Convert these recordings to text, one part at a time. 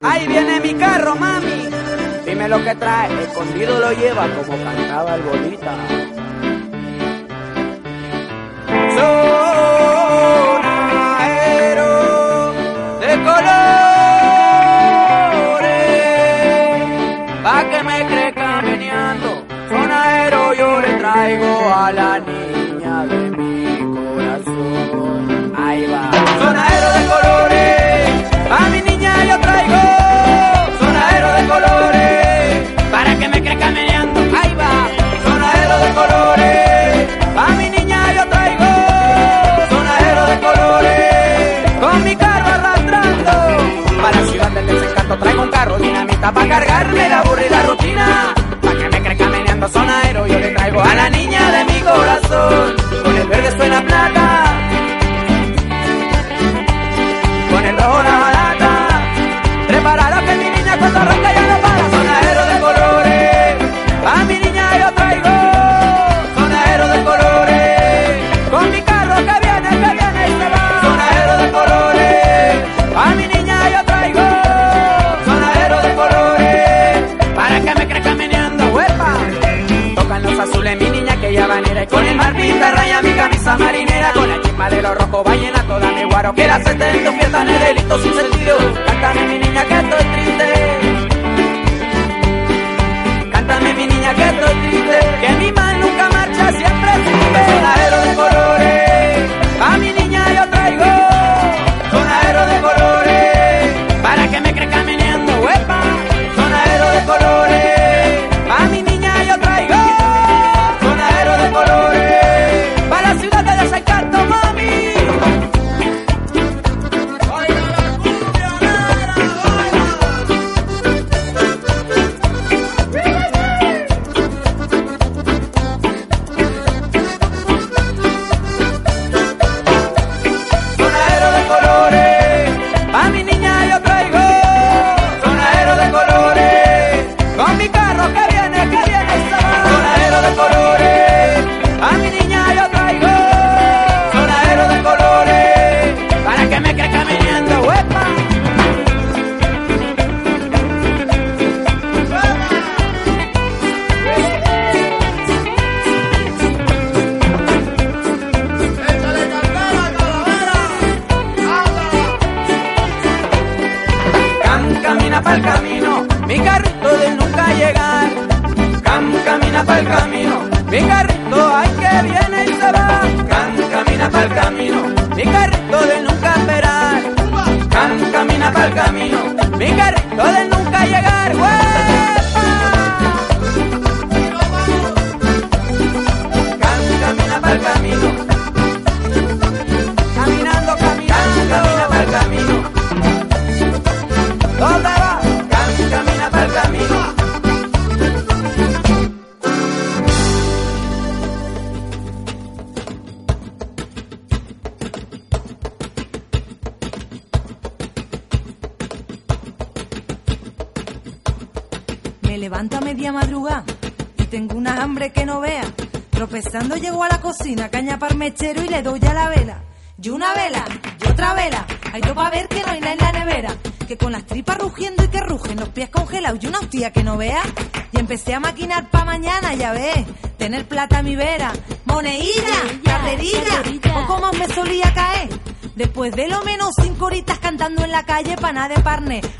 Ahí viene mi carro, mami. Dime lo que trae. Escondido lo lleva como cantaba el bolita. Sonajero de colores. Pa' que me crezca meneando. Sonajero yo le traigo a la para cargarle la aburrida rutina. Para que me crezca meneando sonajero yo le traigo a la niña de mi corazón. Con el mar pinta raya mi camisa marinera con la chisma de los rojos ballena toda mi guaro que la sete en tu fiesta no es delito sin sentido. Cántame mi niña que estoy triste. Cántame mi niña que estoy triste que mi man nunca marcha siempre sube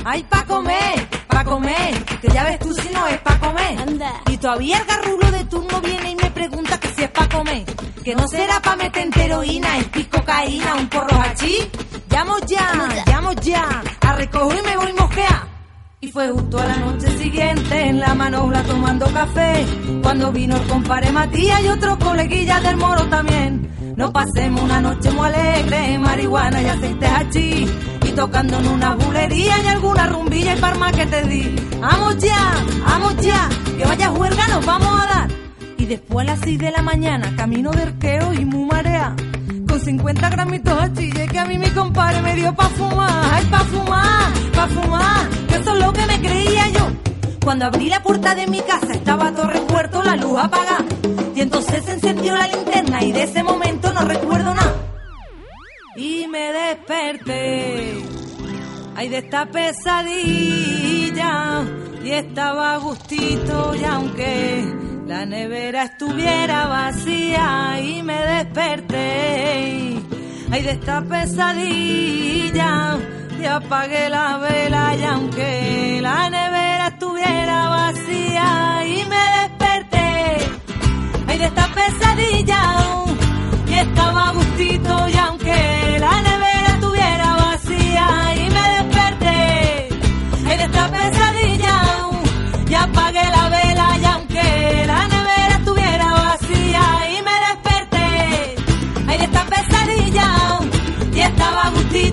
Ay, pa' comer, pa' comer. Que ya ves tú si no es pa' comer. Y todavía el garrulo de turno viene y me pregunta que si es pa' comer. Que no será pa' meter heroína, es cocaína, un porro hachí. Llamo ya, llamo ya. A recoger me voy mosquea. Y fue justo a la noche siguiente en la manobra tomando café. Cuando vino el compadre Matías y otros coleguillas del moro también. Nos pasemos una noche muy alegre, marihuana y aceite hachí. Tocando en una bulería y alguna rumbilla y parma que te di. Vamos ya, vamos ya, que vaya juerga nos vamos a dar. Y después a las 6 de la mañana, camino de arqueo y mu marea. Con 50 gramitos de chile que a mí mi compadre me dio pa' fumar. Ay, pa' fumar, pa' fumar, que eso es lo que me creía yo. Cuando abrí la puerta de mi casa estaba todo repuerto, la luz apagada. Y entonces se encendió la linterna y de ese momento no recuerdo nada. Y me desperté. Ay, de esta pesadilla. Y estaba a gustito y aunque la nevera estuviera vacía y me desperté. Ay, de esta pesadilla. Y apagué la vela y aunque la nevera estuviera vacía y me desperté. Ay, de esta pesadilla. Y estaba a gustito y aunque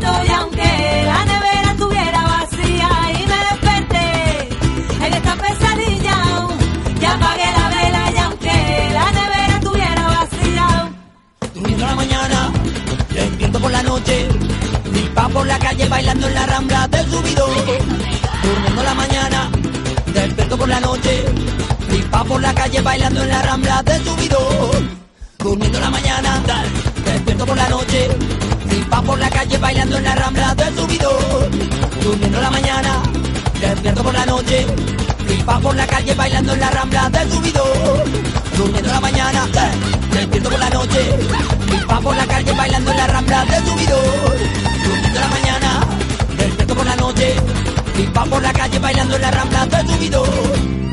a gustito y aunque la nevera estuviera vacía y me desperté. De esta pesadilla. Y apagué la vela y aunque la nevera estuviera vacía. Durmiendo la mañana, despierto por la noche, va por la calle bailando en la rambla del subido. Durmiendo la mañana, despierto por la noche, va por la calle bailando en la rambla del subido. Durmiendo la mañana, despierto por la noche, va por la calle bailando en la rambla del subido. Durmiendo la mañana, despierto por la noche, va por la calle bailando en la rambla del subido. Durmiendo la mañana, despierto por la noche, va por la calle bailando en la rambla del subido. Durmiendo la mañana, despierto por la noche, va por la calle bailando en la rambla del subido.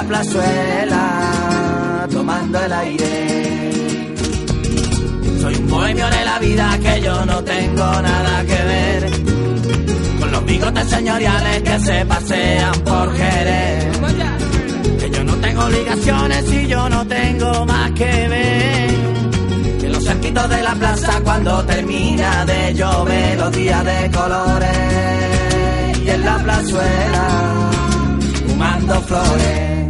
La plazuela, tomando el aire. Soy un bohemio de la vida que yo no tengo nada que ver con los bigotes señoriales que se pasean por Jerez. Que yo no tengo obligaciones y yo no tengo más que ver. Que los cerquitos de la plaza cuando termina de llover los días de colores y en la plazuela fumando flores.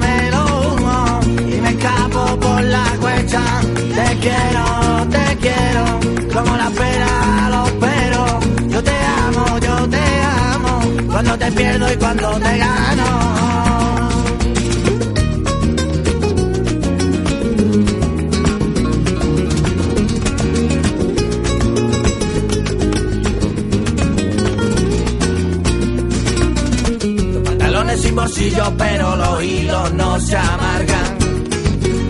Me lo humo y me escapo por la cuesta. Te quiero, te quiero, como la pera los peros. Yo te amo, yo te amo, cuando te pierdo y cuando te gano. Bolsillo, pero los hilos no se amargan.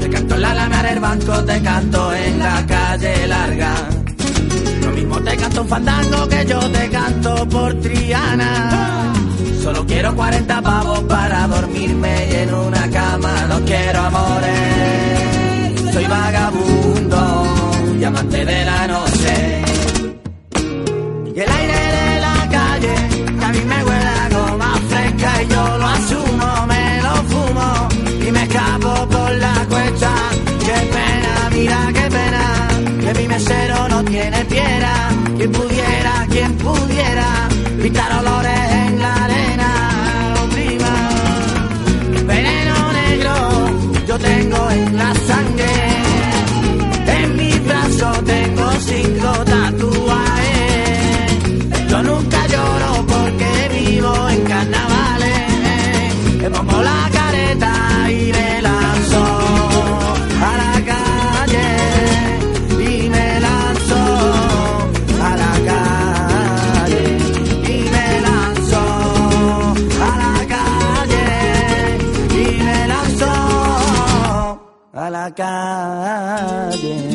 Te canto en la lana del banco, te canto en la calle larga. Lo mismo te canto un fandango que yo te canto por Triana. Solo quiero 40 pavos para dormirme y en una cama. No quiero amores, soy vagabundo y amante de la noche. Y el aire mira qué pena, que mi mesero no tiene piedra. Quien pudiera, quien pudiera, pintar calle.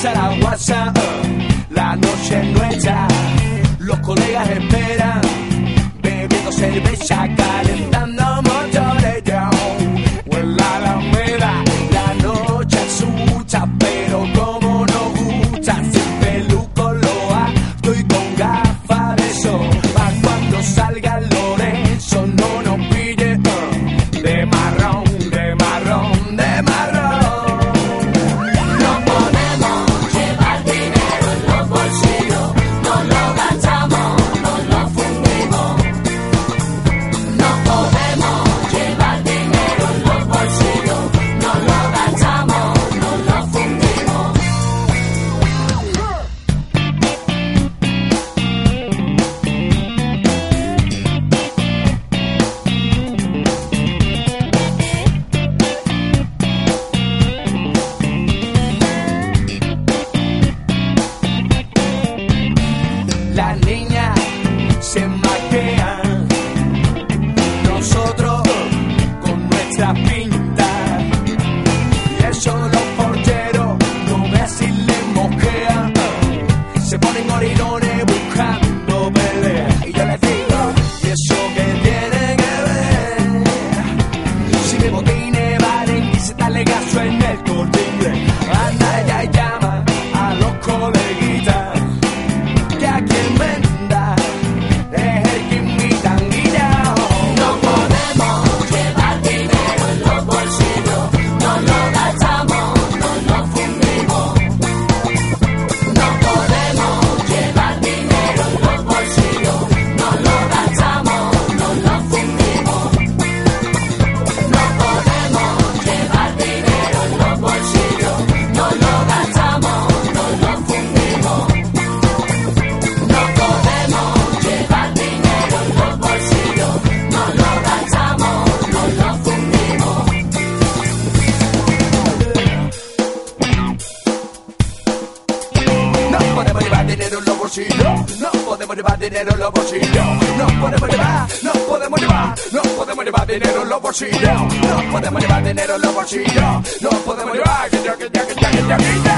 pasará WhatsApp. Uh, la noche es nuestra, los colegas esperan, bebiendo cerveza, calentando. Dinero en los bolsillos. No podemos llevar, no podemos llevar, no podemos llevar dinero en los bolsillos. No podemos llevar dinero en los bolsillos. No podemos llevar, que ya, ya, ya, que ya, que ya.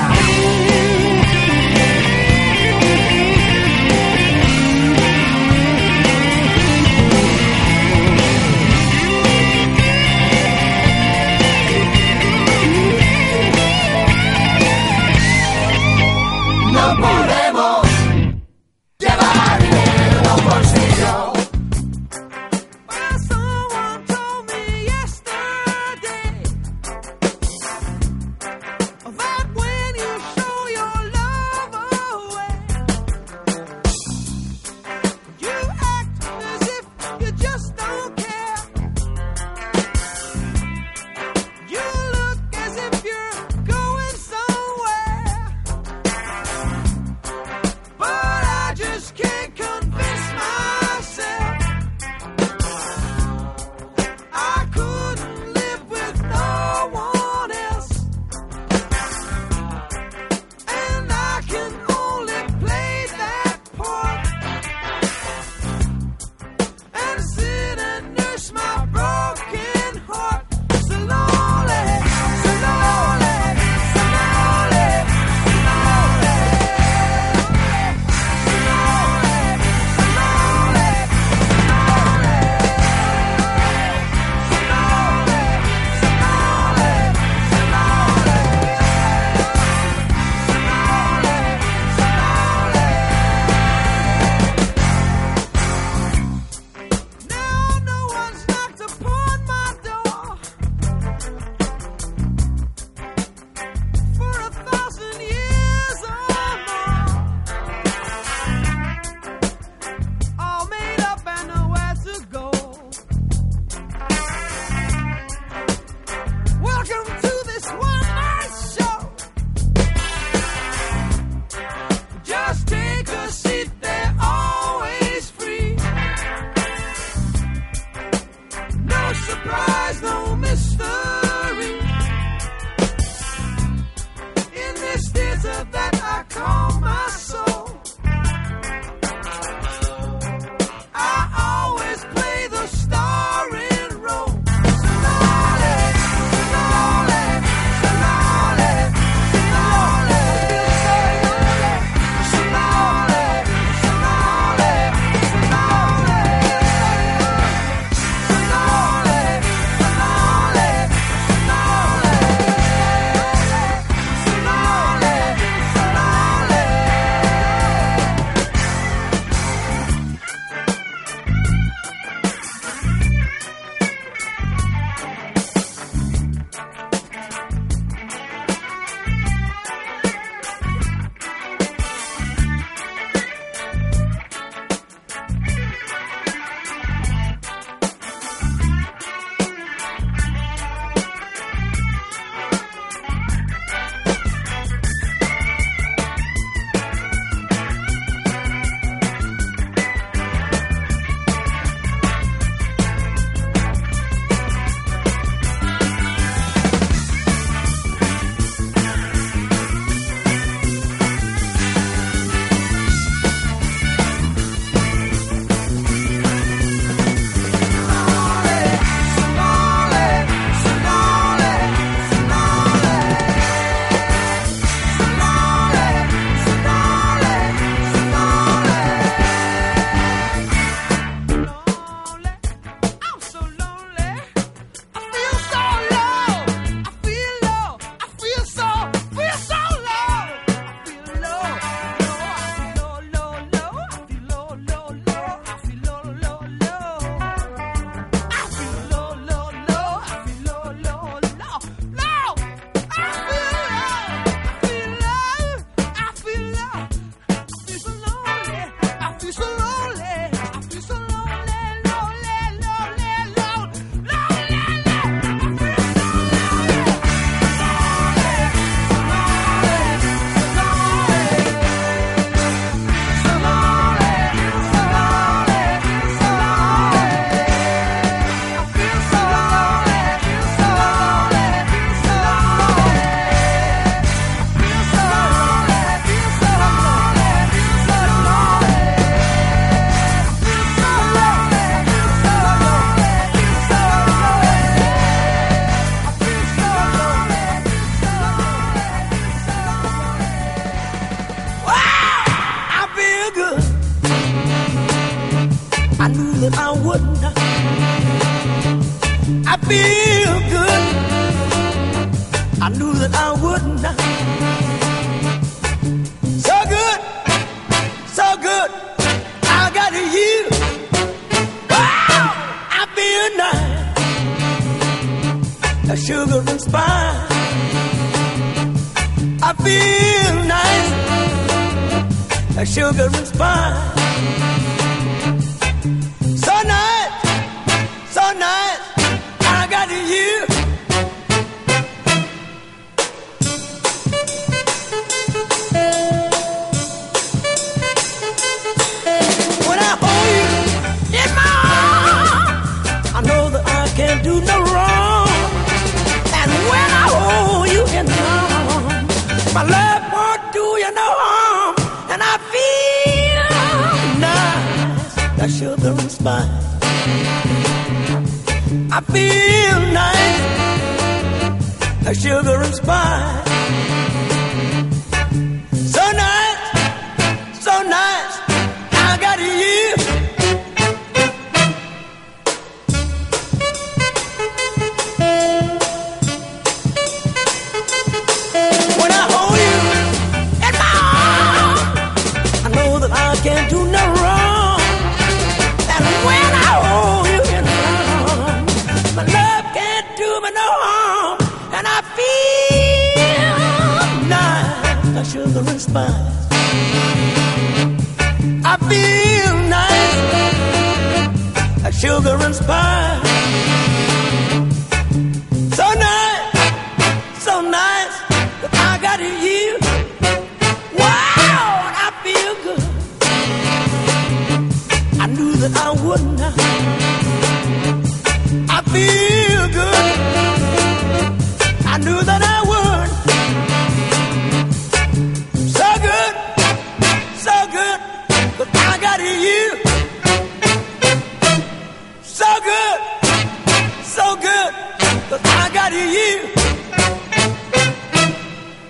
Sugar and spice.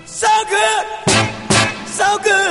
So good, so good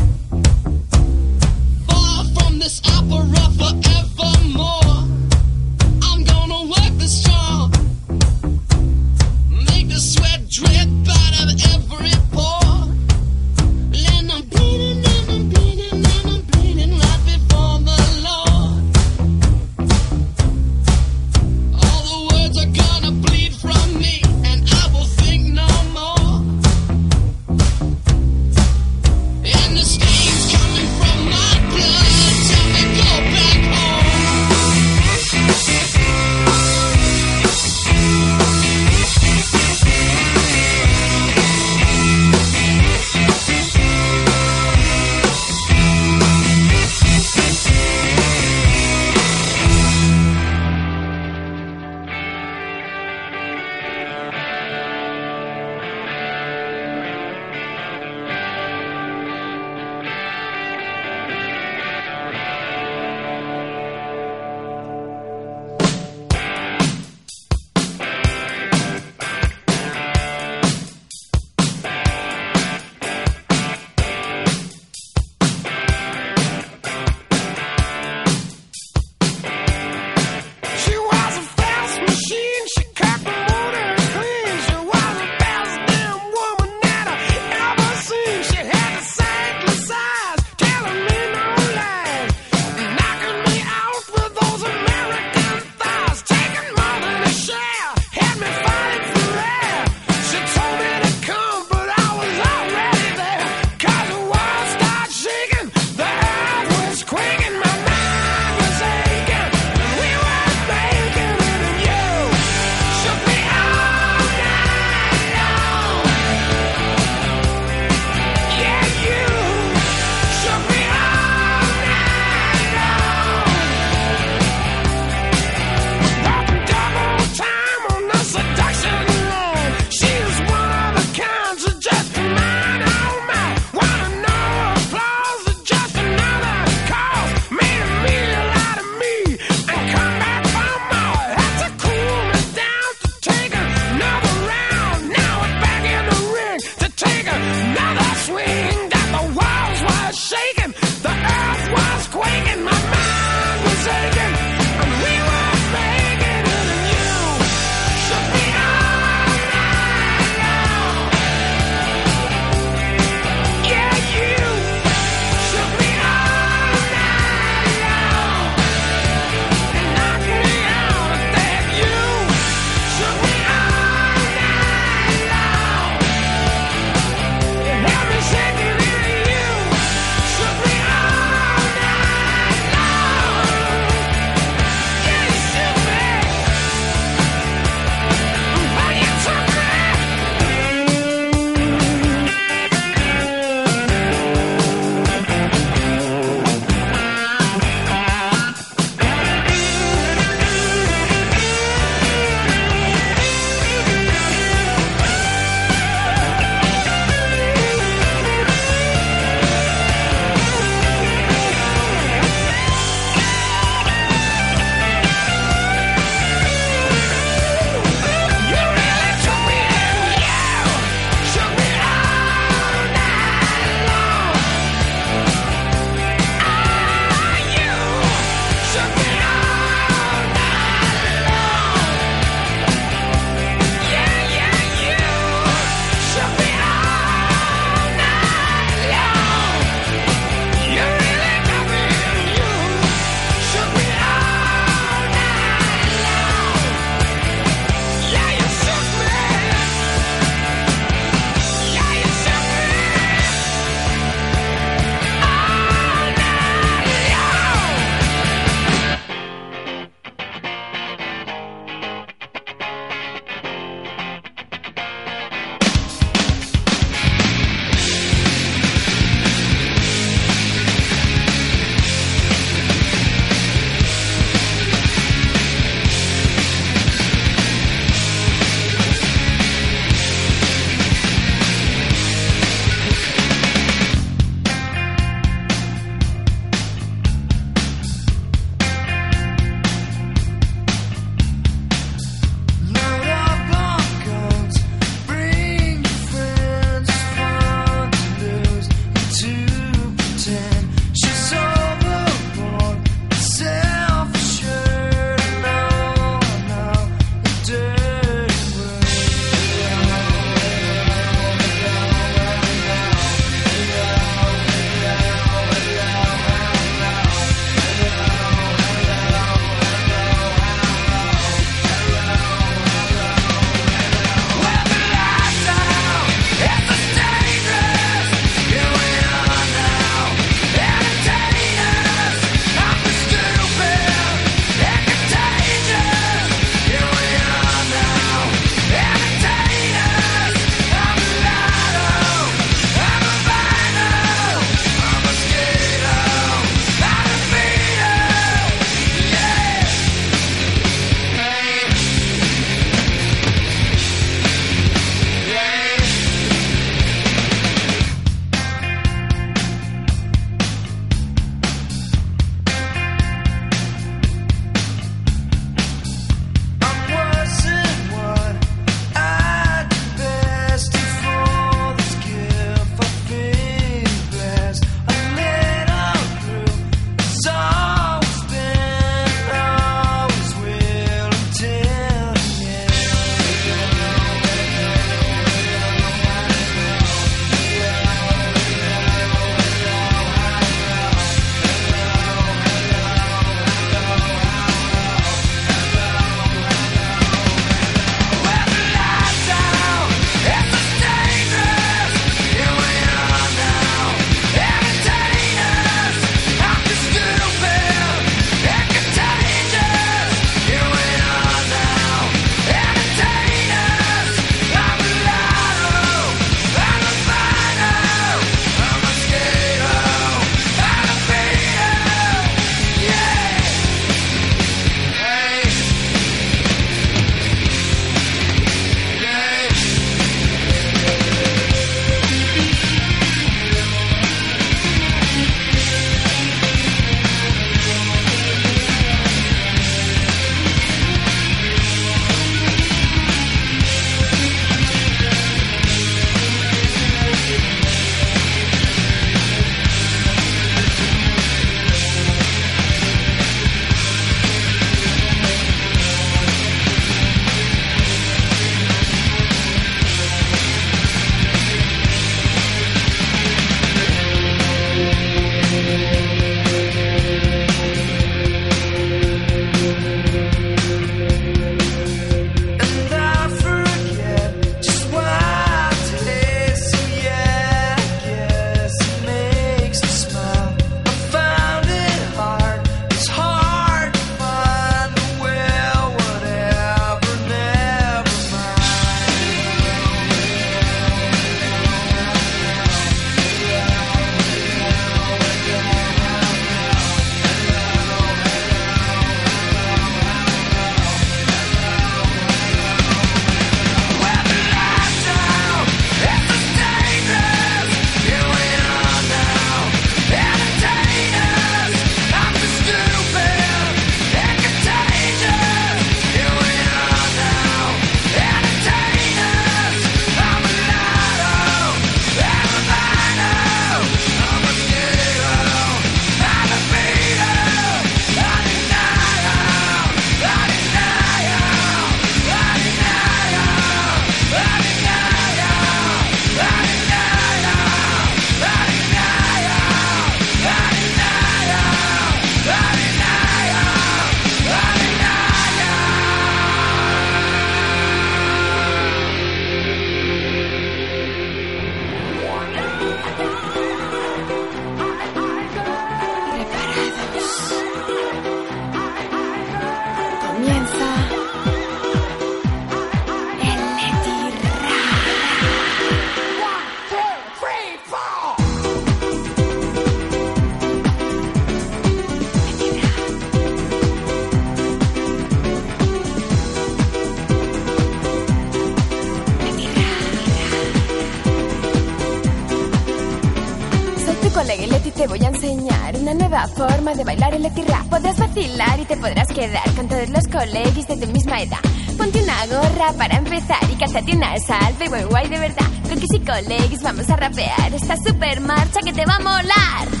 de bailar electirra. Podrás vacilar y te podrás quedar con todos los colegas de tu misma edad. Ponte una gorra para empezar y cásate una salve, guay, guay, de verdad. Con que si colegas vamos a rapear esta super marcha que te va a molar.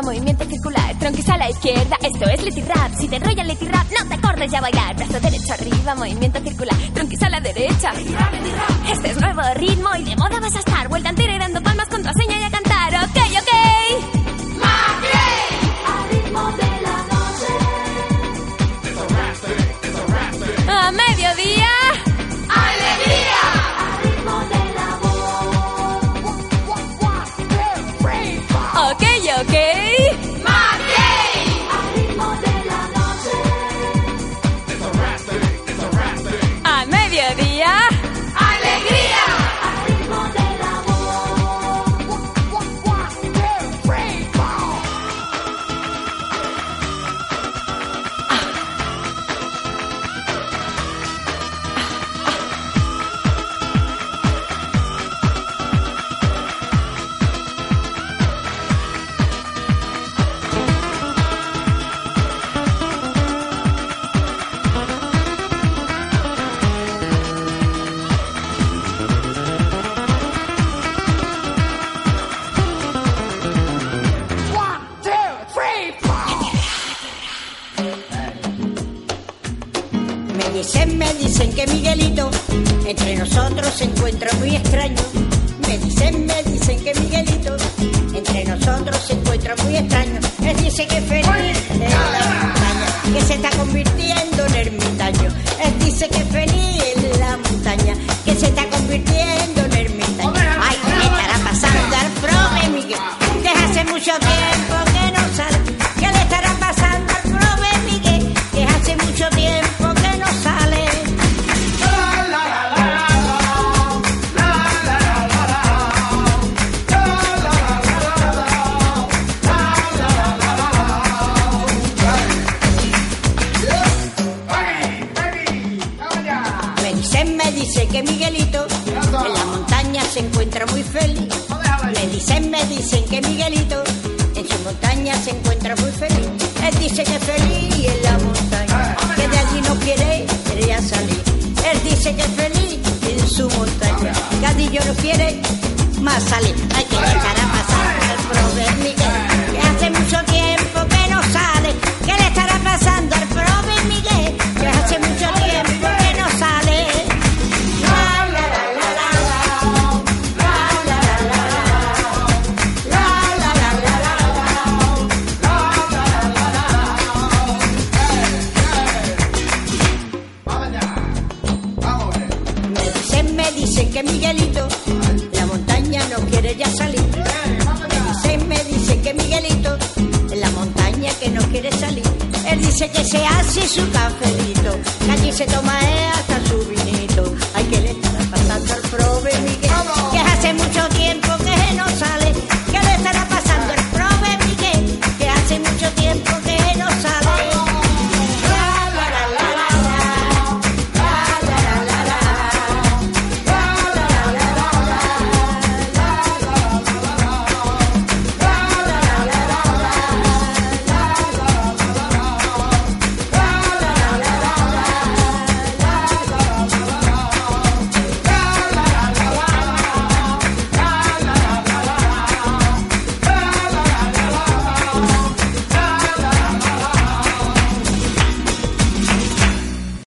movimiento circular, tronquiza a la izquierda, esto es Letty Rap. Si te enrolla Leti Rap, no te corres ya bailar. Brazo derecho arriba, movimiento circular, tronquiza a la derecha. Este es nuevo ritmo y de moda vas a estar, vuelta entera y dando